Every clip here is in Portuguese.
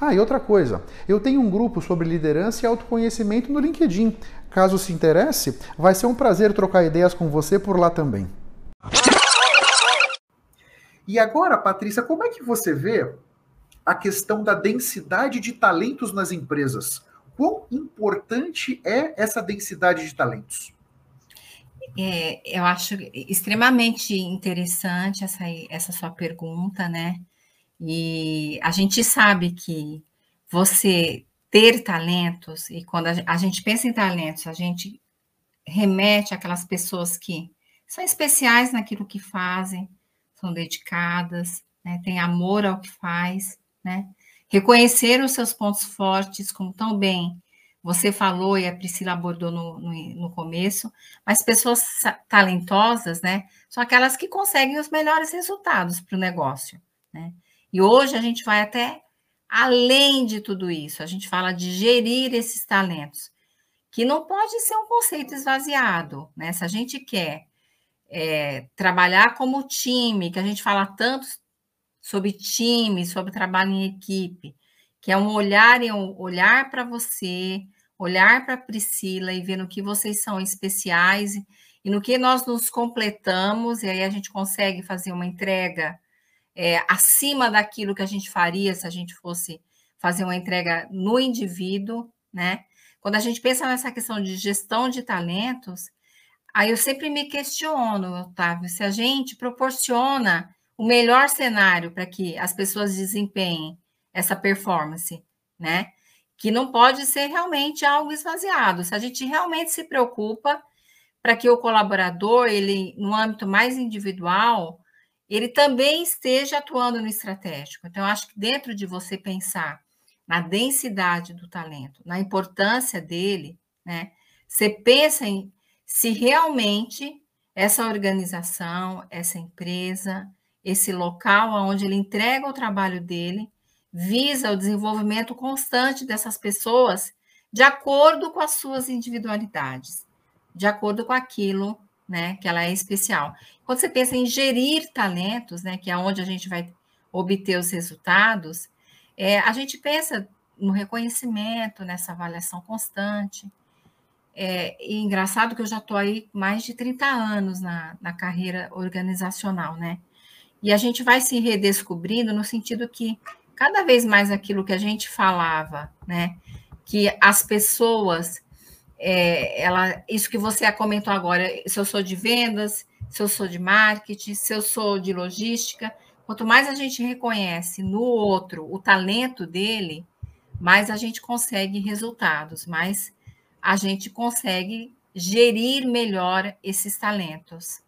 Ah, e outra coisa, eu tenho um grupo sobre liderança e autoconhecimento no LinkedIn. Caso se interesse, vai ser um prazer trocar ideias com você por lá também. E agora, Patrícia, como é que você vê a questão da densidade de talentos nas empresas? Quão importante é essa densidade de talentos? É, eu acho extremamente interessante essa, essa sua pergunta, né? E a gente sabe que você ter talentos, e quando a gente pensa em talentos, a gente remete àquelas pessoas que são especiais naquilo que fazem, são dedicadas, né, têm amor ao que faz, né? Reconhecer os seus pontos fortes, como tão bem você falou e a Priscila abordou no, no, no começo, mas pessoas talentosas, né, são aquelas que conseguem os melhores resultados para o negócio, né? E hoje a gente vai até além de tudo isso, a gente fala de gerir esses talentos, que não pode ser um conceito esvaziado, né? Se a gente quer é, trabalhar como time, que a gente fala tanto sobre time, sobre trabalho em equipe, que é um olhar um olhar para você, olhar para Priscila e ver no que vocês são especiais e no que nós nos completamos, e aí a gente consegue fazer uma entrega é, acima daquilo que a gente faria se a gente fosse fazer uma entrega no indivíduo, né? Quando a gente pensa nessa questão de gestão de talentos, aí eu sempre me questiono, Otávio, se a gente proporciona o melhor cenário para que as pessoas desempenhem essa performance, né? Que não pode ser realmente algo esvaziado. Se a gente realmente se preocupa para que o colaborador, ele no âmbito mais individual, ele também esteja atuando no estratégico. Então, acho que dentro de você pensar na densidade do talento, na importância dele, né? Você pensa em se realmente essa organização, essa empresa, esse local onde ele entrega o trabalho dele, visa o desenvolvimento constante dessas pessoas de acordo com as suas individualidades, de acordo com aquilo né? Que ela é especial. Quando você pensa em gerir talentos, né? Que é onde a gente vai obter os resultados, é, a gente pensa no reconhecimento, nessa avaliação constante. É, e engraçado que eu já estou aí mais de 30 anos na, na carreira organizacional, né? E a gente vai se redescobrindo no sentido que cada vez mais aquilo que a gente falava, né? Que as pessoas é, ela, isso que você comentou agora, se eu sou de vendas, se eu sou de marketing, se eu sou de logística, quanto mais a gente reconhece no outro o talento dele, mais a gente consegue resultados, mais a gente consegue gerir melhor esses talentos.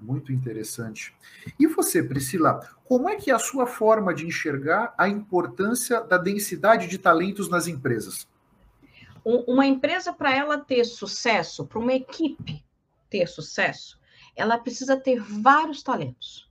Muito interessante. E você, Priscila, como é que é a sua forma de enxergar a importância da densidade de talentos nas empresas? Uma empresa, para ela ter sucesso, para uma equipe ter sucesso, ela precisa ter vários talentos.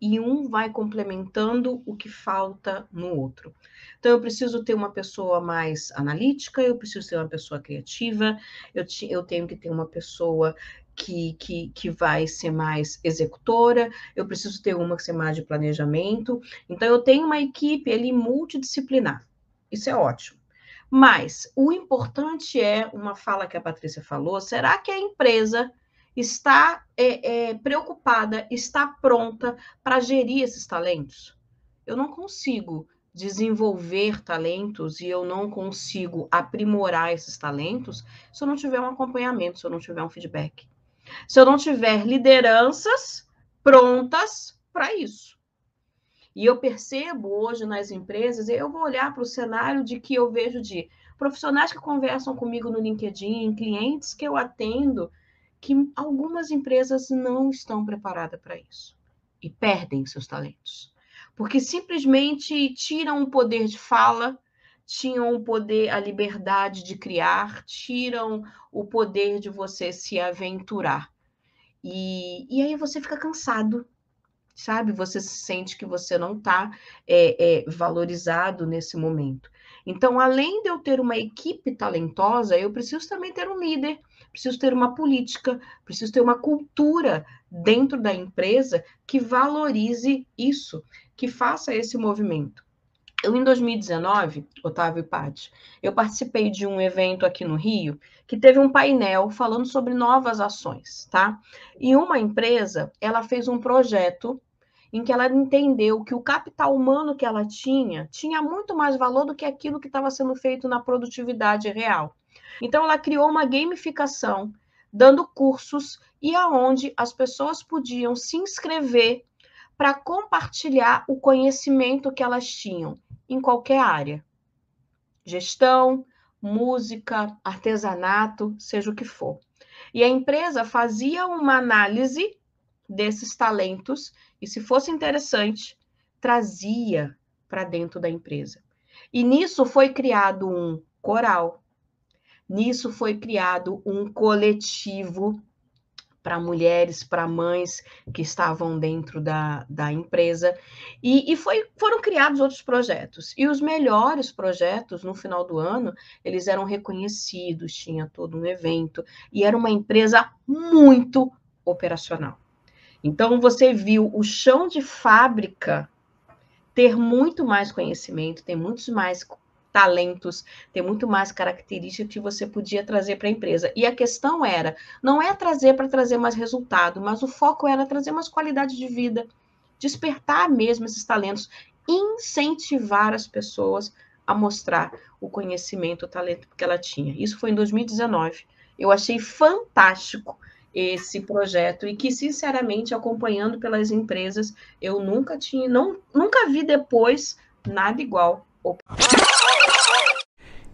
E um vai complementando o que falta no outro. Então, eu preciso ter uma pessoa mais analítica, eu preciso ter uma pessoa criativa, eu, eu tenho que ter uma pessoa que, que, que vai ser mais executora, eu preciso ter uma que ser mais de planejamento. Então, eu tenho uma equipe ali multidisciplinar. Isso é ótimo. Mas o importante é uma fala que a Patrícia falou: será que a empresa está é, é, preocupada, está pronta para gerir esses talentos? Eu não consigo desenvolver talentos e eu não consigo aprimorar esses talentos se eu não tiver um acompanhamento, se eu não tiver um feedback. Se eu não tiver lideranças prontas para isso. E eu percebo hoje nas empresas, eu vou olhar para o cenário de que eu vejo de profissionais que conversam comigo no LinkedIn, clientes que eu atendo, que algumas empresas não estão preparadas para isso e perdem seus talentos. Porque simplesmente tiram o poder de fala, tiram o poder, a liberdade de criar, tiram o poder de você se aventurar. E, e aí você fica cansado, sabe? Você se sente que você não está é, é, valorizado nesse momento. Então, além de eu ter uma equipe talentosa, eu preciso também ter um líder, preciso ter uma política, preciso ter uma cultura dentro da empresa que valorize isso, que faça esse movimento. Eu, em 2019, Otávio e Paty, eu participei de um evento aqui no Rio que teve um painel falando sobre novas ações, tá? E uma empresa, ela fez um projeto em que ela entendeu que o capital humano que ela tinha tinha muito mais valor do que aquilo que estava sendo feito na produtividade real. Então ela criou uma gamificação, dando cursos e aonde as pessoas podiam se inscrever para compartilhar o conhecimento que elas tinham em qualquer área. Gestão, música, artesanato, seja o que for. E a empresa fazia uma análise desses talentos e, se fosse interessante, trazia para dentro da empresa. E nisso foi criado um coral, nisso foi criado um coletivo para mulheres, para mães que estavam dentro da, da empresa. E, e foi, foram criados outros projetos. E os melhores projetos, no final do ano, eles eram reconhecidos, tinha todo um evento, e era uma empresa muito operacional. Então, você viu o chão de fábrica ter muito mais conhecimento, ter muitos mais talentos, ter muito mais características que você podia trazer para a empresa. E a questão era, não é trazer para trazer mais resultado, mas o foco era trazer mais qualidade de vida, despertar mesmo esses talentos, incentivar as pessoas a mostrar o conhecimento, o talento que ela tinha. Isso foi em 2019. Eu achei fantástico esse projeto e que sinceramente acompanhando pelas empresas eu nunca tinha não nunca vi depois nada igual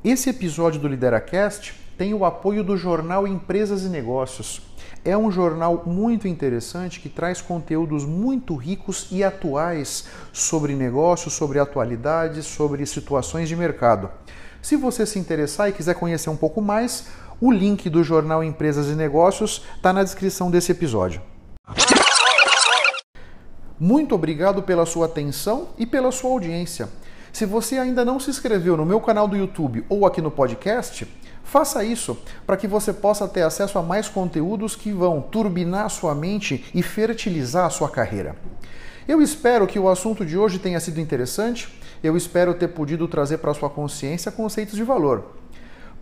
esse episódio do Lideracast tem o apoio do jornal Empresas e Negócios é um jornal muito interessante que traz conteúdos muito ricos e atuais sobre negócios, sobre atualidades, sobre situações de mercado. Se você se interessar e quiser conhecer um pouco mais, o link do jornal Empresas e Negócios está na descrição desse episódio. Muito obrigado pela sua atenção e pela sua audiência. Se você ainda não se inscreveu no meu canal do YouTube ou aqui no podcast, faça isso para que você possa ter acesso a mais conteúdos que vão turbinar sua mente e fertilizar a sua carreira. Eu espero que o assunto de hoje tenha sido interessante. Eu espero ter podido trazer para sua consciência conceitos de valor.